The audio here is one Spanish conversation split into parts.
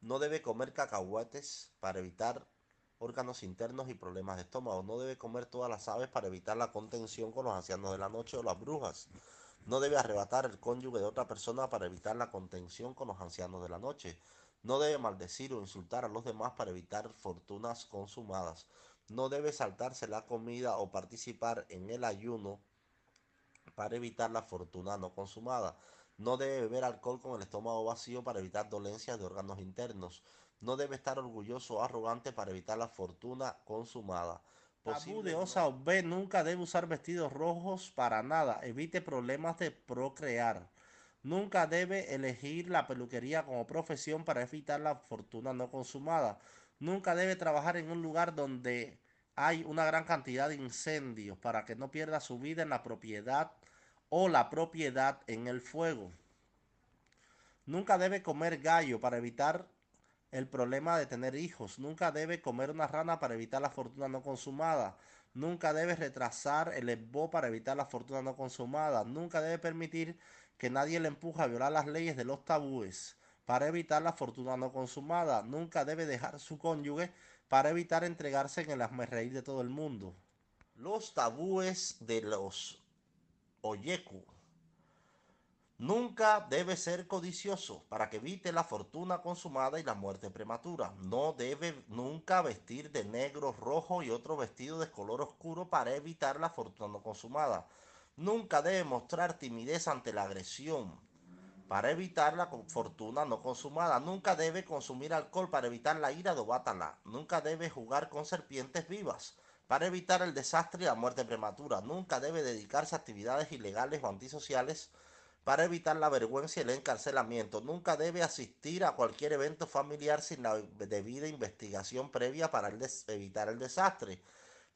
No debe comer cacahuetes para evitar órganos internos y problemas de estómago. No debe comer todas las aves para evitar la contención con los ancianos de la noche o las brujas. No debe arrebatar el cónyuge de otra persona para evitar la contención con los ancianos de la noche. No debe maldecir o insultar a los demás para evitar fortunas consumadas. No debe saltarse la comida o participar en el ayuno para evitar la fortuna no consumada. No debe beber alcohol con el estómago vacío para evitar dolencias de órganos internos. No debe estar orgulloso o arrogante para evitar la fortuna consumada. Tabú de Osa B nunca debe usar vestidos rojos para nada. Evite problemas de procrear. Nunca debe elegir la peluquería como profesión para evitar la fortuna no consumada. Nunca debe trabajar en un lugar donde hay una gran cantidad de incendios para que no pierda su vida en la propiedad o la propiedad en el fuego. Nunca debe comer gallo para evitar el problema de tener hijos. Nunca debe comer una rana para evitar la fortuna no consumada. Nunca debe retrasar el esbo para evitar la fortuna no consumada. Nunca debe permitir que nadie le empuje a violar las leyes de los tabúes para evitar la fortuna no consumada. Nunca debe dejar su cónyuge para evitar entregarse en el reír de todo el mundo. Los tabúes de los oyeku. Nunca debe ser codicioso para que evite la fortuna consumada y la muerte prematura. No debe nunca vestir de negro, rojo y otro vestido de color oscuro para evitar la fortuna no consumada. Nunca debe mostrar timidez ante la agresión para evitar la fortuna no consumada. Nunca debe consumir alcohol para evitar la ira de Obatala. Nunca debe jugar con serpientes vivas para evitar el desastre y la muerte prematura. Nunca debe dedicarse a actividades ilegales o antisociales para evitar la vergüenza y el encarcelamiento. Nunca debe asistir a cualquier evento familiar sin la debida investigación previa para evitar el desastre.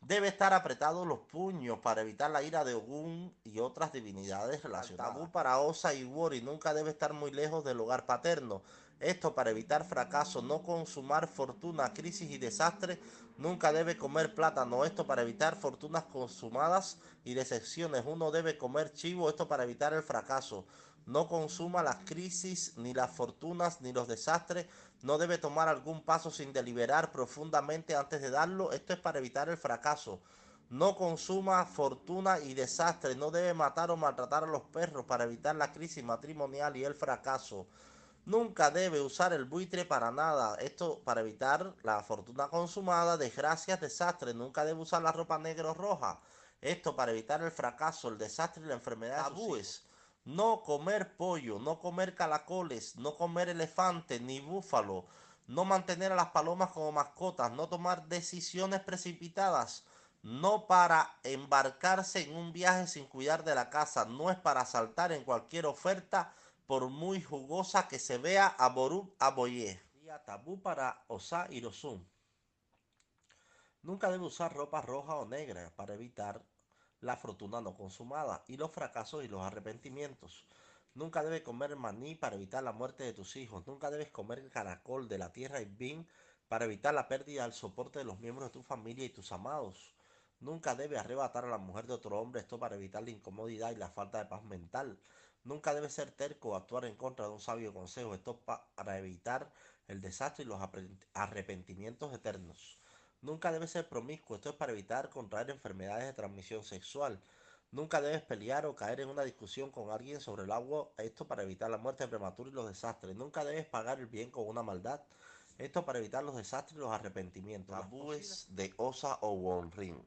Debe estar apretados los puños para evitar la ira de Ogún y otras divinidades relacionadas. Tabú para Osa y Wori nunca debe estar muy lejos del hogar paterno. Esto para evitar fracaso, no consumar fortuna, crisis y desastre. Nunca debe comer plátano. Esto para evitar fortunas consumadas y decepciones. Uno debe comer chivo. Esto para evitar el fracaso. No consuma las crisis, ni las fortunas, ni los desastres no debe tomar algún paso sin deliberar profundamente antes de darlo. Esto es para evitar el fracaso. No consuma fortuna y desastre. No debe matar o maltratar a los perros para evitar la crisis matrimonial y el fracaso. Nunca debe usar el buitre para nada. Esto para evitar la fortuna consumada, desgracias, desastres. Nunca debe usar la ropa negra o roja. Esto para evitar el fracaso, el desastre y la enfermedad. Tabúes no comer pollo, no comer calacoles, no comer elefante ni búfalo, no mantener a las palomas como mascotas, no tomar decisiones precipitadas, no para embarcarse en un viaje sin cuidar de la casa, no es para saltar en cualquier oferta por muy jugosa que se vea a Ború Aboyé. Tabú para Osa y Nunca debe usar ropa roja o negra para evitar la fortuna no consumada y los fracasos y los arrepentimientos. Nunca debes comer maní para evitar la muerte de tus hijos. Nunca debes comer caracol de la tierra y bin para evitar la pérdida del soporte de los miembros de tu familia y tus amados. Nunca debes arrebatar a la mujer de otro hombre, esto para evitar la incomodidad y la falta de paz mental. Nunca debes ser terco o actuar en contra de un sabio consejo, esto para evitar el desastre y los arrepentimientos eternos. Nunca debes ser promiscuo, esto es para evitar contraer enfermedades de transmisión sexual. Nunca debes pelear o caer en una discusión con alguien sobre el agua, esto para evitar la muerte prematura y los desastres. Nunca debes pagar el bien con una maldad, esto para evitar los desastres y los arrepentimientos. Tabúes de Osa o Wonrin.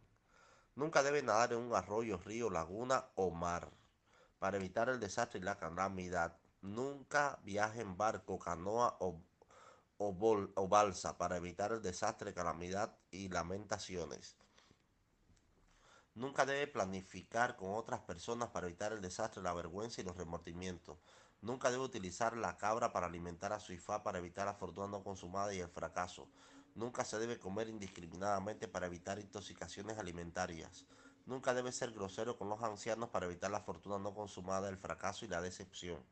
Nunca debes nadar en un arroyo, río, laguna o mar, para evitar el desastre y la calamidad. Nunca viaje en barco, canoa o o, balsa para evitar el desastre, calamidad y lamentaciones. Nunca debe planificar con otras personas para evitar el desastre, la vergüenza y los remordimientos. Nunca debe utilizar la cabra para alimentar a su hija para evitar la fortuna no consumada y el fracaso. Nunca se debe comer indiscriminadamente para evitar intoxicaciones alimentarias. Nunca debe ser grosero con los ancianos para evitar la fortuna no consumada, el fracaso y la decepción.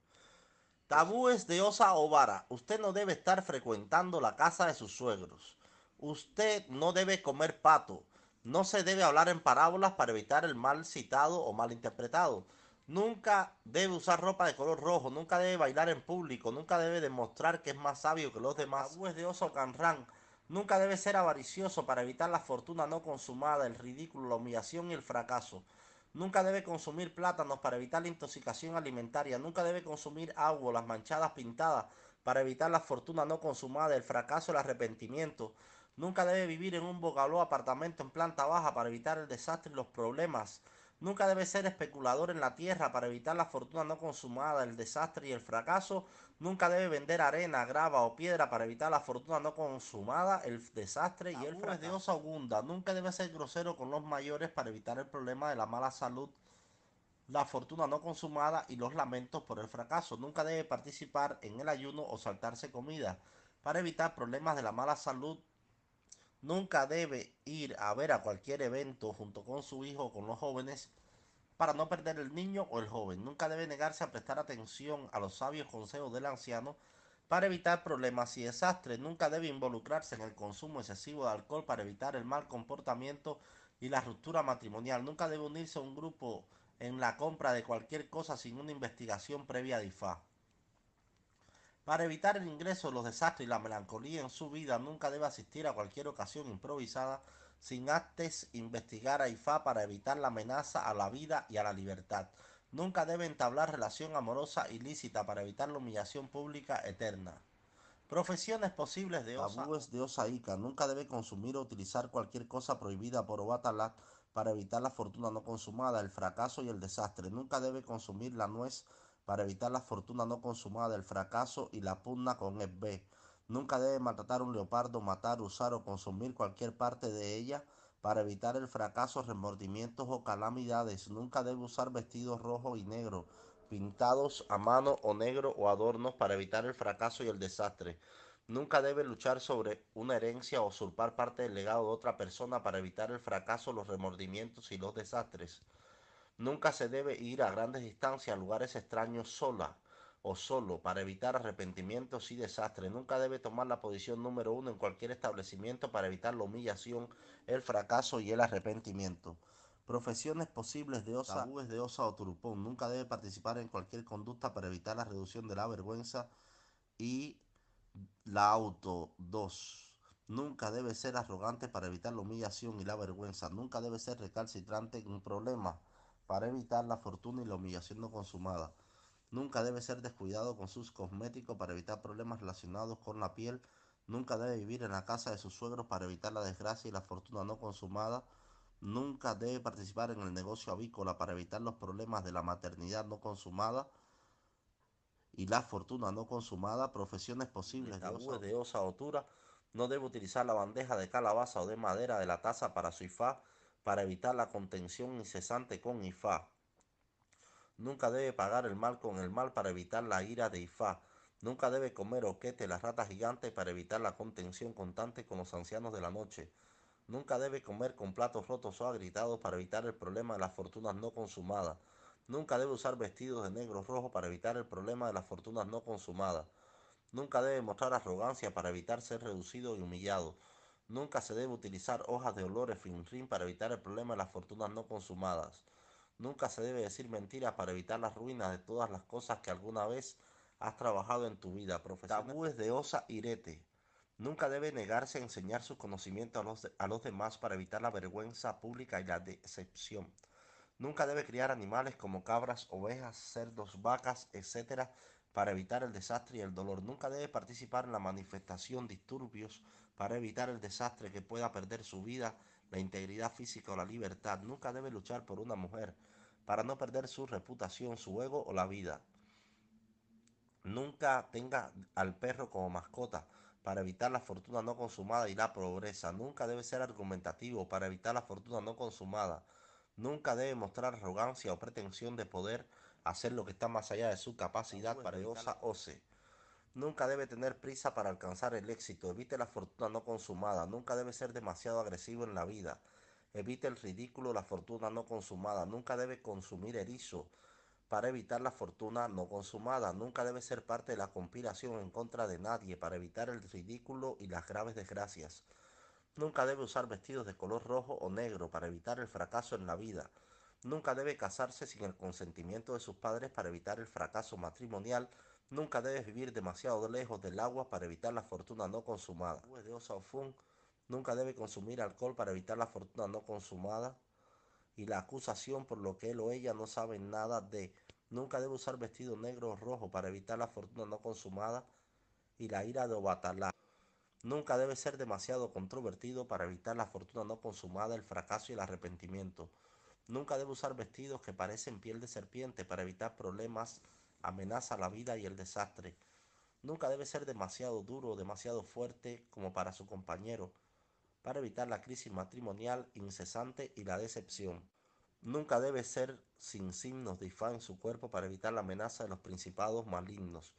Tabúes de Osa o Vara. Usted no debe estar frecuentando la casa de sus suegros. Usted no debe comer pato. No se debe hablar en parábolas para evitar el mal citado o mal interpretado. Nunca debe usar ropa de color rojo, nunca debe bailar en público, nunca debe demostrar que es más sabio que los demás. Tabúes de oso canrán. Nunca debe ser avaricioso para evitar la fortuna no consumada, el ridículo, la humillación y el fracaso. Nunca debe consumir plátanos para evitar la intoxicación alimentaria. Nunca debe consumir agua, las manchadas pintadas para evitar la fortuna no consumada, el fracaso, el arrepentimiento. Nunca debe vivir en un bogaló apartamento en planta baja para evitar el desastre y los problemas. Nunca debe ser especulador en la tierra para evitar la fortuna no consumada, el desastre y el fracaso. Nunca debe vender arena, grava o piedra para evitar la fortuna no consumada, el desastre y el fracaso. de ogunda. Nunca debe ser grosero con los mayores para evitar el problema de la mala salud, la fortuna no consumada y los lamentos por el fracaso. Nunca debe participar en el ayuno o saltarse comida para evitar problemas de la mala salud, Nunca debe ir a ver a cualquier evento junto con su hijo o con los jóvenes para no perder el niño o el joven. Nunca debe negarse a prestar atención a los sabios consejos del anciano para evitar problemas y desastres. Nunca debe involucrarse en el consumo excesivo de alcohol para evitar el mal comportamiento y la ruptura matrimonial. Nunca debe unirse a un grupo en la compra de cualquier cosa sin una investigación previa de IFA. Para evitar el ingreso de los desastres y la melancolía en su vida, nunca debe asistir a cualquier ocasión improvisada sin antes investigar a IFA para evitar la amenaza a la vida y a la libertad. Nunca debe entablar relación amorosa ilícita para evitar la humillación pública eterna. Profesiones posibles de Osa. Tabúes de Osaíca. Nunca debe consumir o utilizar cualquier cosa prohibida por Obatalat para evitar la fortuna no consumada, el fracaso y el desastre. Nunca debe consumir la nuez para evitar la fortuna no consumada, el fracaso y la pugna con el B. Nunca debe maltratar un leopardo, matar, usar o consumir cualquier parte de ella para evitar el fracaso, remordimientos o calamidades. Nunca debe usar vestidos rojos y negros, pintados a mano o negro o adornos para evitar el fracaso y el desastre. Nunca debe luchar sobre una herencia o usurpar parte del legado de otra persona para evitar el fracaso, los remordimientos y los desastres. Nunca se debe ir a grandes distancias a lugares extraños sola o solo para evitar arrepentimientos y desastres. Nunca debe tomar la posición número uno en cualquier establecimiento para evitar la humillación, el fracaso y el arrepentimiento. Profesiones posibles de osa, tabúes de osa o turupón. Nunca debe participar en cualquier conducta para evitar la reducción de la vergüenza y la auto. 2. Nunca debe ser arrogante para evitar la humillación y la vergüenza. Nunca debe ser recalcitrante en un problema para evitar la fortuna y la humillación no consumada. Nunca debe ser descuidado con sus cosméticos para evitar problemas relacionados con la piel. Nunca debe vivir en la casa de sus suegros para evitar la desgracia y la fortuna no consumada. Nunca debe participar en el negocio avícola para evitar los problemas de la maternidad no consumada y la fortuna no consumada. Profesiones posibles de osa, de osa otura. No debe utilizar la bandeja de calabaza o de madera de la taza para su ifá para evitar la contención incesante con Ifá. Nunca debe pagar el mal con el mal para evitar la ira de Ifá. Nunca debe comer oquete la rata gigante para evitar la contención constante con los ancianos de la noche. Nunca debe comer con platos rotos o agritados para evitar el problema de las fortunas no consumadas. Nunca debe usar vestidos de negro rojo para evitar el problema de las fortunas no consumadas. Nunca debe mostrar arrogancia para evitar ser reducido y humillado. Nunca se debe utilizar hojas de olores finrin para evitar el problema de las fortunas no consumadas. Nunca se debe decir mentiras para evitar las ruinas de todas las cosas que alguna vez has trabajado en tu vida. Tabúes de osa irete. Nunca debe negarse a enseñar sus conocimientos a los, a los demás para evitar la vergüenza pública y la decepción. Nunca debe criar animales como cabras, ovejas, cerdos, vacas, etc., para evitar el desastre y el dolor. Nunca debe participar en la manifestación disturbios para evitar el desastre que pueda perder su vida, la integridad física o la libertad. Nunca debe luchar por una mujer para no perder su reputación, su ego o la vida. Nunca tenga al perro como mascota para evitar la fortuna no consumada y la pobreza. Nunca debe ser argumentativo para evitar la fortuna no consumada. Nunca debe mostrar arrogancia o pretensión de poder hacer lo que está más allá de su capacidad para evitar ose. Nunca debe tener prisa para alcanzar el éxito. Evite la fortuna no consumada. Nunca debe ser demasiado agresivo en la vida. Evite el ridículo, la fortuna no consumada. Nunca debe consumir erizo para evitar la fortuna no consumada. Nunca debe ser parte de la conspiración en contra de nadie para evitar el ridículo y las graves desgracias. Nunca debe usar vestidos de color rojo o negro para evitar el fracaso en la vida. Nunca debe casarse sin el consentimiento de sus padres para evitar el fracaso matrimonial. Nunca debe vivir demasiado lejos del agua para evitar la fortuna no consumada. Nunca debe consumir alcohol para evitar la fortuna no consumada y la acusación por lo que él o ella no saben nada de. Nunca debe usar vestido negro o rojo para evitar la fortuna no consumada y la ira de Obatalá. Nunca debe ser demasiado controvertido para evitar la fortuna no consumada, el fracaso y el arrepentimiento. Nunca debe usar vestidos que parecen piel de serpiente para evitar problemas, amenaza la vida y el desastre. Nunca debe ser demasiado duro o demasiado fuerte como para su compañero, para evitar la crisis matrimonial incesante y la decepción. Nunca debe ser sin signos de en su cuerpo para evitar la amenaza de los principados malignos.